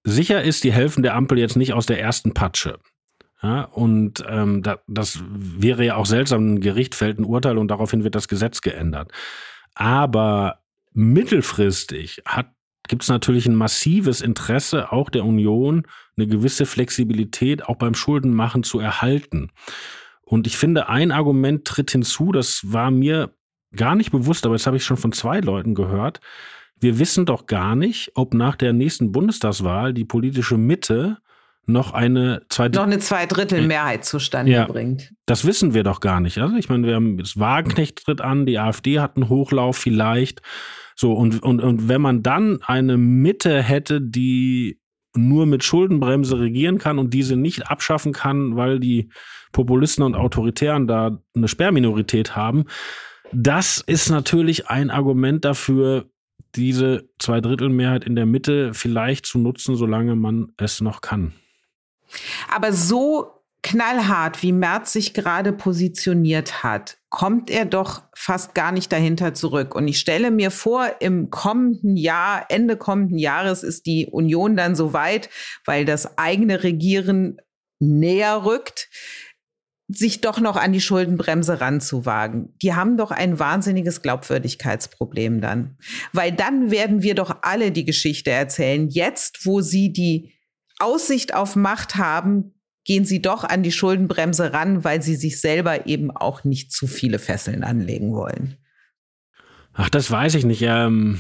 Sicher ist die Helfen der Ampel jetzt nicht aus der ersten Patsche. Ja, und ähm, da, das wäre ja auch seltsam, ein Gericht fällt ein Urteil und daraufhin wird das Gesetz geändert. Aber mittelfristig hat gibt es natürlich ein massives Interesse auch der Union, eine gewisse Flexibilität auch beim Schuldenmachen zu erhalten. Und ich finde, ein Argument tritt hinzu, das war mir gar nicht bewusst, aber das habe ich schon von zwei Leuten gehört wir wissen doch gar nicht, ob nach der nächsten Bundestagswahl die politische Mitte noch eine zwei noch eine Zweidrittelmehrheit zustande ja, bringt. Das wissen wir doch gar nicht. Also ich meine, wir haben das Wagenknecht tritt an, die AfD hat einen Hochlauf vielleicht. So und und und wenn man dann eine Mitte hätte, die nur mit Schuldenbremse regieren kann und diese nicht abschaffen kann, weil die Populisten und Autoritären da eine Sperrminorität haben, das ist natürlich ein Argument dafür, diese Zweidrittelmehrheit in der Mitte vielleicht zu nutzen, solange man es noch kann. Aber so knallhart, wie Merz sich gerade positioniert hat, kommt er doch fast gar nicht dahinter zurück. Und ich stelle mir vor, im kommenden Jahr, Ende kommenden Jahres ist die Union dann so weit, weil das eigene Regieren näher rückt, sich doch noch an die Schuldenbremse ranzuwagen. Die haben doch ein wahnsinniges Glaubwürdigkeitsproblem dann. Weil dann werden wir doch alle die Geschichte erzählen. Jetzt, wo sie die Aussicht auf Macht haben, gehen sie doch an die Schuldenbremse ran, weil sie sich selber eben auch nicht zu viele Fesseln anlegen wollen. Ach, das weiß ich nicht. Ähm,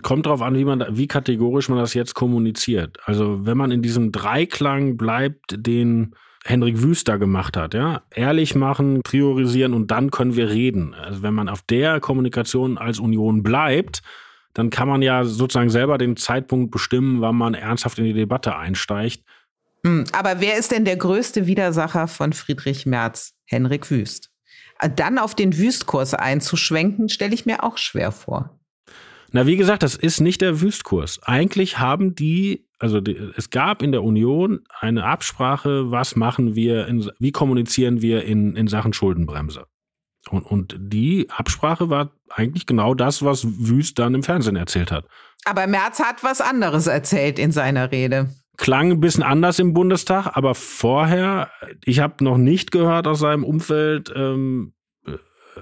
kommt darauf an, wie man, wie kategorisch man das jetzt kommuniziert. Also, wenn man in diesem Dreiklang bleibt, den Henrik Wüster gemacht hat, ja. Ehrlich machen, priorisieren und dann können wir reden. Also wenn man auf der Kommunikation als Union bleibt, dann kann man ja sozusagen selber den Zeitpunkt bestimmen, wann man ernsthaft in die Debatte einsteigt. Hm, aber wer ist denn der größte Widersacher von Friedrich Merz? Henrik Wüst. Dann auf den Wüstkurs einzuschwenken, stelle ich mir auch schwer vor. Na, wie gesagt, das ist nicht der Wüstkurs. Eigentlich haben die also die, es gab in der Union eine Absprache, was machen wir, in, wie kommunizieren wir in, in Sachen Schuldenbremse. Und, und die Absprache war eigentlich genau das, was Wüst dann im Fernsehen erzählt hat. Aber Merz hat was anderes erzählt in seiner Rede. Klang ein bisschen anders im Bundestag, aber vorher, ich habe noch nicht gehört aus seinem Umfeld, ähm,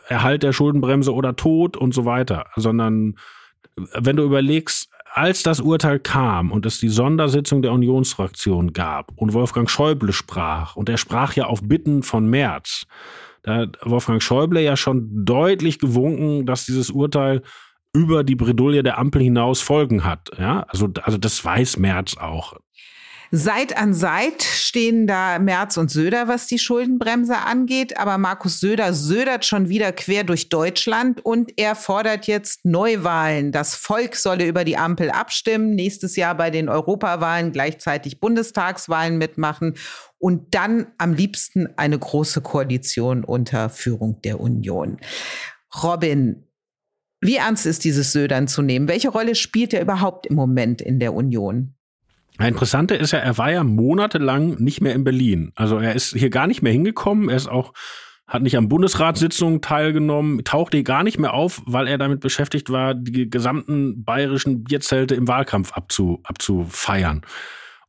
Erhalt der Schuldenbremse oder Tod und so weiter, sondern wenn du überlegst, als das Urteil kam und es die Sondersitzung der Unionsfraktion gab und Wolfgang Schäuble sprach, und er sprach ja auf Bitten von Merz, Da hat Wolfgang Schäuble ja schon deutlich gewunken, dass dieses Urteil über die Bredouille der Ampel hinaus Folgen hat. Ja, also, also das weiß Merz auch. Seit an Seit stehen da Merz und Söder, was die Schuldenbremse angeht. Aber Markus Söder södert schon wieder quer durch Deutschland und er fordert jetzt Neuwahlen. Das Volk solle über die Ampel abstimmen, nächstes Jahr bei den Europawahlen gleichzeitig Bundestagswahlen mitmachen und dann am liebsten eine große Koalition unter Führung der Union. Robin, wie ernst ist dieses Södern zu nehmen? Welche Rolle spielt er überhaupt im Moment in der Union? Interessante ist ja, er war ja monatelang nicht mehr in Berlin. Also er ist hier gar nicht mehr hingekommen. Er ist auch, hat nicht an Bundesratssitzungen teilgenommen, tauchte hier gar nicht mehr auf, weil er damit beschäftigt war, die gesamten bayerischen Bierzelte im Wahlkampf abzu, abzufeiern.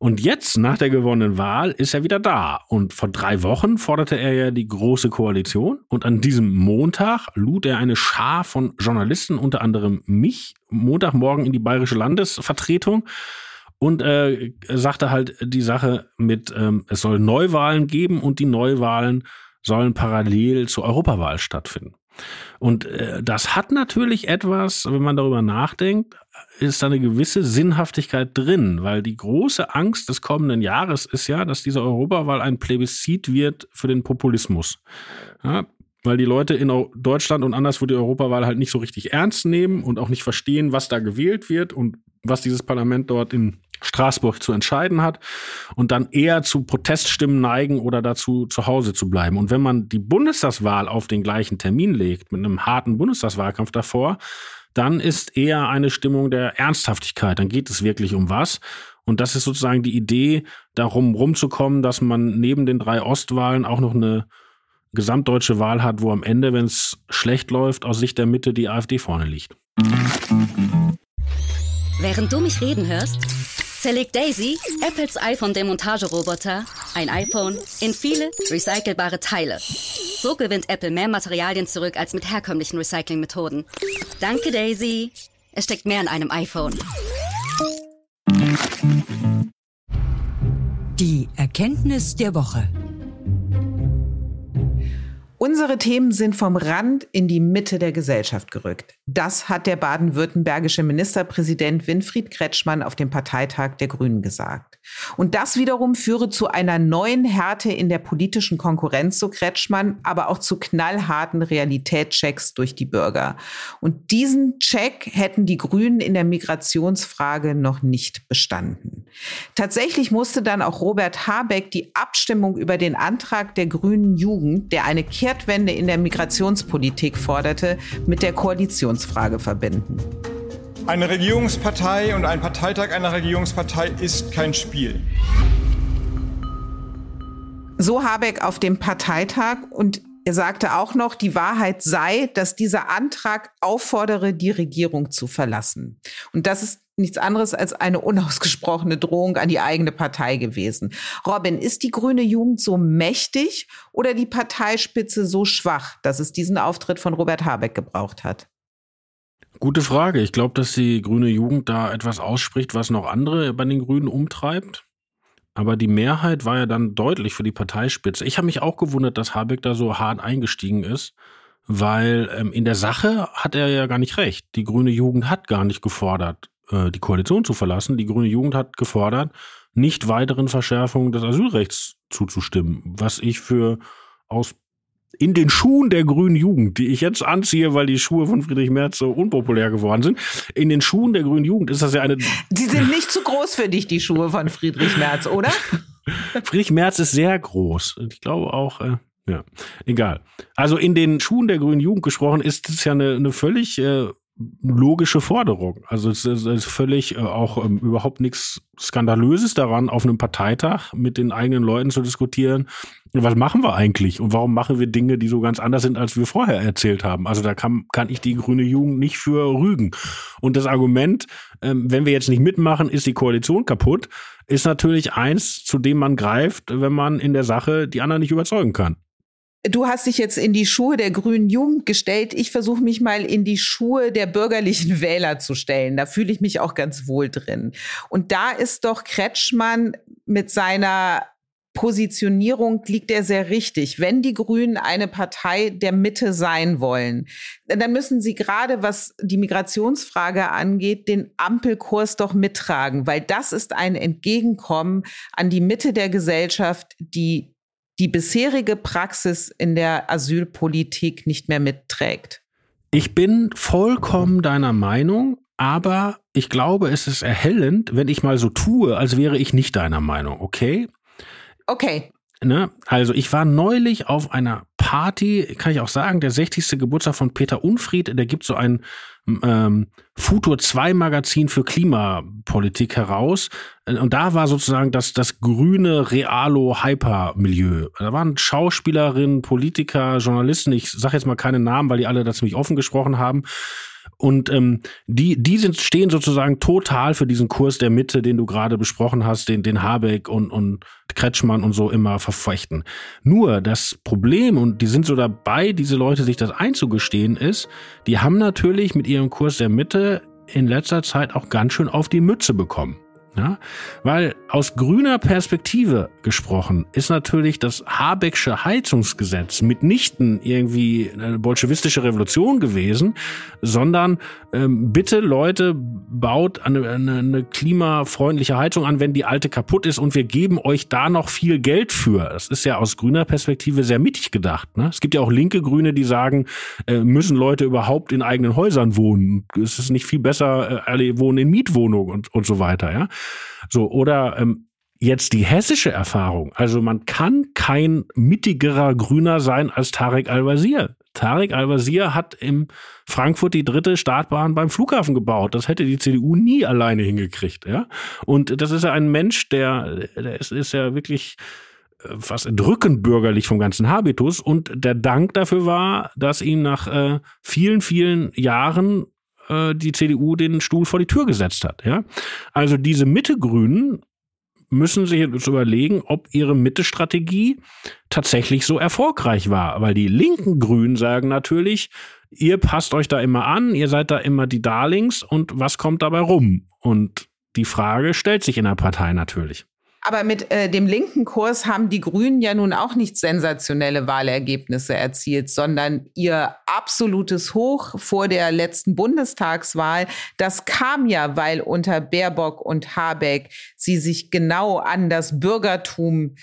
Und jetzt, nach der gewonnenen Wahl, ist er wieder da. Und vor drei Wochen forderte er ja die Große Koalition. Und an diesem Montag lud er eine Schar von Journalisten, unter anderem mich, Montagmorgen in die bayerische Landesvertretung und äh, sagte halt die Sache mit, ähm, es soll Neuwahlen geben und die Neuwahlen sollen parallel zur Europawahl stattfinden. Und äh, das hat natürlich etwas, wenn man darüber nachdenkt, ist da eine gewisse Sinnhaftigkeit drin, weil die große Angst des kommenden Jahres ist ja, dass diese Europawahl ein Plebiszit wird für den Populismus. Ja, weil die Leute in Deutschland und anderswo die Europawahl halt nicht so richtig ernst nehmen und auch nicht verstehen, was da gewählt wird und was dieses Parlament dort in Straßburg zu entscheiden hat und dann eher zu Proteststimmen neigen oder dazu zu Hause zu bleiben. Und wenn man die Bundestagswahl auf den gleichen Termin legt, mit einem harten Bundestagswahlkampf davor, dann ist eher eine Stimmung der Ernsthaftigkeit. Dann geht es wirklich um was. Und das ist sozusagen die Idee, darum rumzukommen, dass man neben den drei Ostwahlen auch noch eine gesamtdeutsche Wahl hat, wo am Ende, wenn es schlecht läuft, aus Sicht der Mitte die AfD vorne liegt. Während du mich reden hörst, zerlegt Daisy, Apples iPhone-Demontageroboter, ein iPhone in viele recycelbare Teile. So gewinnt Apple mehr Materialien zurück als mit herkömmlichen Recyclingmethoden. Danke, Daisy. Es steckt mehr in einem iPhone. Die Erkenntnis der Woche. Unsere Themen sind vom Rand in die Mitte der Gesellschaft gerückt. Das hat der baden-württembergische Ministerpräsident Winfried Kretschmann auf dem Parteitag der Grünen gesagt. Und das wiederum führe zu einer neuen Härte in der politischen Konkurrenz, so Kretschmann, aber auch zu knallharten Realitätschecks durch die Bürger. Und diesen Check hätten die Grünen in der Migrationsfrage noch nicht bestanden. Tatsächlich musste dann auch Robert Habeck die Abstimmung über den Antrag der Grünen Jugend, der eine Kehr Kehrtwende in der Migrationspolitik forderte, mit der Koalitionsfrage verbinden. Eine Regierungspartei und ein Parteitag einer Regierungspartei ist kein Spiel. So Habeck auf dem Parteitag und er sagte auch noch, die Wahrheit sei, dass dieser Antrag auffordere, die Regierung zu verlassen. Und das ist nichts anderes als eine unausgesprochene Drohung an die eigene Partei gewesen. Robin, ist die grüne Jugend so mächtig oder die Parteispitze so schwach, dass es diesen Auftritt von Robert Habeck gebraucht hat? Gute Frage. Ich glaube, dass die grüne Jugend da etwas ausspricht, was noch andere bei den Grünen umtreibt. Aber die Mehrheit war ja dann deutlich für die Parteispitze. Ich habe mich auch gewundert, dass Habeck da so hart eingestiegen ist, weil ähm, in der Sache hat er ja gar nicht recht. Die grüne Jugend hat gar nicht gefordert, äh, die Koalition zu verlassen. Die grüne Jugend hat gefordert, nicht weiteren Verschärfungen des Asylrechts zuzustimmen, was ich für aus in den Schuhen der grünen Jugend, die ich jetzt anziehe, weil die Schuhe von Friedrich Merz so unpopulär geworden sind, in den Schuhen der grünen Jugend ist das ja eine. *laughs* Sie sind nicht zu groß für dich, die Schuhe von Friedrich Merz, oder? *laughs* Friedrich Merz ist sehr groß. Ich glaube auch, äh, ja, egal. Also in den Schuhen der grünen Jugend gesprochen ist es ja eine, eine völlig äh, logische Forderung. Also es ist völlig äh, auch ähm, überhaupt nichts Skandalöses daran, auf einem Parteitag mit den eigenen Leuten zu diskutieren, was machen wir eigentlich und warum machen wir Dinge, die so ganz anders sind, als wir vorher erzählt haben. Also da kann, kann ich die grüne Jugend nicht für rügen. Und das Argument, ähm, wenn wir jetzt nicht mitmachen, ist die Koalition kaputt, ist natürlich eins, zu dem man greift, wenn man in der Sache die anderen nicht überzeugen kann. Du hast dich jetzt in die Schuhe der grünen Jugend gestellt. Ich versuche mich mal in die Schuhe der bürgerlichen *laughs* Wähler zu stellen. Da fühle ich mich auch ganz wohl drin. Und da ist doch Kretschmann mit seiner Positionierung liegt er sehr richtig. Wenn die Grünen eine Partei der Mitte sein wollen, dann müssen sie gerade, was die Migrationsfrage angeht, den Ampelkurs doch mittragen, weil das ist ein Entgegenkommen an die Mitte der Gesellschaft, die die bisherige Praxis in der Asylpolitik nicht mehr mitträgt. Ich bin vollkommen deiner Meinung, aber ich glaube, es ist erhellend, wenn ich mal so tue, als wäre ich nicht deiner Meinung, okay? Okay. Ne? Also ich war neulich auf einer Party, kann ich auch sagen, der 60. Geburtstag von Peter Unfried, der gibt so ein ähm, Futur 2 Magazin für Klimapolitik heraus. Und da war sozusagen das, das grüne Realo-Hyper-Milieu. Da waren Schauspielerinnen, Politiker, Journalisten, ich sage jetzt mal keine Namen, weil die alle da ziemlich offen gesprochen haben. Und ähm, die, die sind, stehen sozusagen total für diesen Kurs der Mitte, den du gerade besprochen hast, den, den Habeck und, und Kretschmann und so immer verfechten. Nur das Problem, und die sind so dabei, diese Leute sich das einzugestehen, ist, die haben natürlich mit ihrem Kurs der Mitte in letzter Zeit auch ganz schön auf die Mütze bekommen. Ja? Weil aus grüner Perspektive gesprochen ist natürlich das Habecksche Heizungsgesetz mitnichten irgendwie eine bolschewistische Revolution gewesen, sondern ähm, bitte Leute, baut eine, eine, eine klimafreundliche Heizung an, wenn die alte kaputt ist und wir geben euch da noch viel Geld für. Das ist ja aus grüner Perspektive sehr mittig gedacht. Ne? Es gibt ja auch linke Grüne, die sagen, äh, müssen Leute überhaupt in eigenen Häusern wohnen? Es ist nicht viel besser, äh, alle wohnen in Mietwohnungen und, und so weiter. Ja? So, oder ähm, jetzt die hessische Erfahrung. Also man kann kein mittigerer Grüner sein als Tarek Al-Wazir. Tarek Al-Wazir hat im Frankfurt die dritte Startbahn beim Flughafen gebaut. Das hätte die CDU nie alleine hingekriegt, ja. Und das ist ja ein Mensch, der, der ist, ist ja wirklich äh, fast entrückend bürgerlich vom ganzen Habitus. Und der Dank dafür war, dass ihm nach äh, vielen, vielen Jahren äh, die CDU den Stuhl vor die Tür gesetzt hat. Ja? Also diese Mitte-Grünen müssen sich jetzt überlegen, ob ihre Mitte-Strategie tatsächlich so erfolgreich war. Weil die linken Grünen sagen natürlich, ihr passt euch da immer an, ihr seid da immer die Darlings und was kommt dabei rum? Und die Frage stellt sich in der Partei natürlich. Aber mit äh, dem linken Kurs haben die Grünen ja nun auch nicht sensationelle Wahlergebnisse erzielt, sondern ihr absolutes Hoch vor der letzten Bundestagswahl, das kam ja, weil unter Baerbock und Habeck sie sich genau an das Bürgertum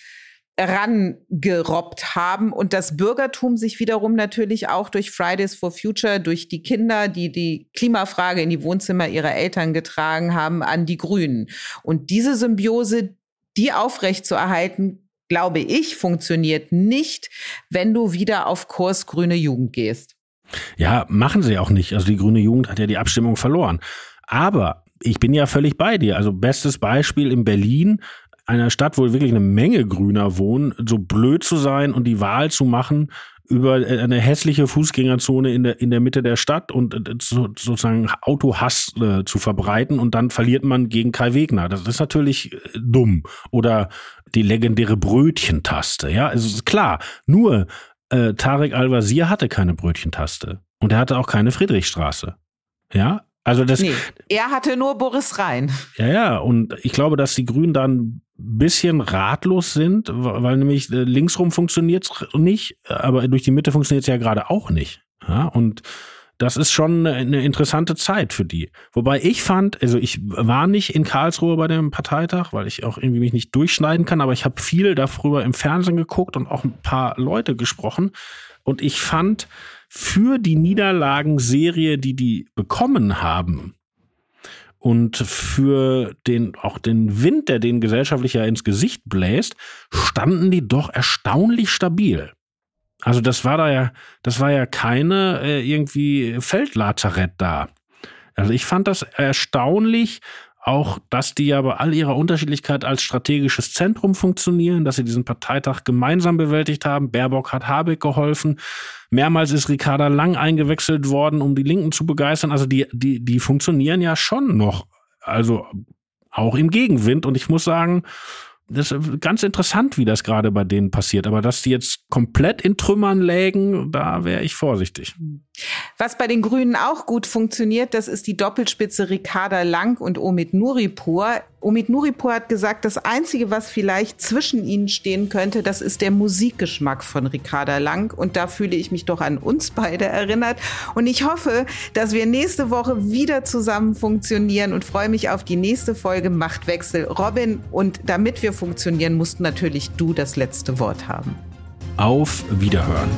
rangerobbt haben und das Bürgertum sich wiederum natürlich auch durch Fridays for Future, durch die Kinder, die die Klimafrage in die Wohnzimmer ihrer Eltern getragen haben, an die Grünen. Und diese Symbiose, die aufrechtzuerhalten, glaube ich, funktioniert nicht, wenn du wieder auf Kurs grüne Jugend gehst. Ja, machen sie auch nicht. Also die grüne Jugend hat ja die Abstimmung verloren. Aber ich bin ja völlig bei dir. Also bestes Beispiel in Berlin, einer Stadt, wo wirklich eine Menge Grüner wohnen, so blöd zu sein und die Wahl zu machen über eine hässliche Fußgängerzone in der, in der Mitte der Stadt und äh, so, sozusagen Autohass äh, zu verbreiten und dann verliert man gegen Kai Wegner. Das ist natürlich äh, dumm. Oder die legendäre Brötchentaste. Ja, es ist klar. Nur äh, Tarek Al-Wazir hatte keine Brötchentaste und er hatte auch keine Friedrichstraße. Ja, also das. Nee, er hatte nur Boris Rhein. Ja, ja. Und ich glaube, dass die Grünen dann bisschen ratlos sind, weil nämlich äh, linksrum funktioniert nicht, aber durch die Mitte funktioniert es ja gerade auch nicht. Ja, und das ist schon eine interessante Zeit für die. Wobei ich fand, also ich war nicht in Karlsruhe bei dem Parteitag, weil ich auch irgendwie mich nicht durchschneiden kann, aber ich habe viel darüber im Fernsehen geguckt und auch ein paar Leute gesprochen. Und ich fand für die Niederlagenserie, die die bekommen haben, und für den, auch den Wind, der den gesellschaftlich ja ins Gesicht bläst, standen die doch erstaunlich stabil. Also das war da ja, das war ja keine äh, irgendwie Feldlazarett da. Also ich fand das erstaunlich, auch, dass die ja bei all ihrer Unterschiedlichkeit als strategisches Zentrum funktionieren, dass sie diesen Parteitag gemeinsam bewältigt haben. Baerbock hat Habeck geholfen. Mehrmals ist Ricarda Lang eingewechselt worden, um die Linken zu begeistern. Also die, die, die funktionieren ja schon noch. Also auch im Gegenwind. Und ich muss sagen, das ist ganz interessant, wie das gerade bei denen passiert. Aber dass die jetzt komplett in Trümmern lägen, da wäre ich vorsichtig. Was bei den Grünen auch gut funktioniert, das ist die Doppelspitze Ricarda Lang und Omid Nuripur. Omid Nuripur hat gesagt, das Einzige, was vielleicht zwischen ihnen stehen könnte, das ist der Musikgeschmack von Ricarda Lang. Und da fühle ich mich doch an uns beide erinnert. Und ich hoffe, dass wir nächste Woche wieder zusammen funktionieren und freue mich auf die nächste Folge Machtwechsel. Robin, und damit wir funktionieren, musst natürlich du das letzte Wort haben. Auf Wiederhören.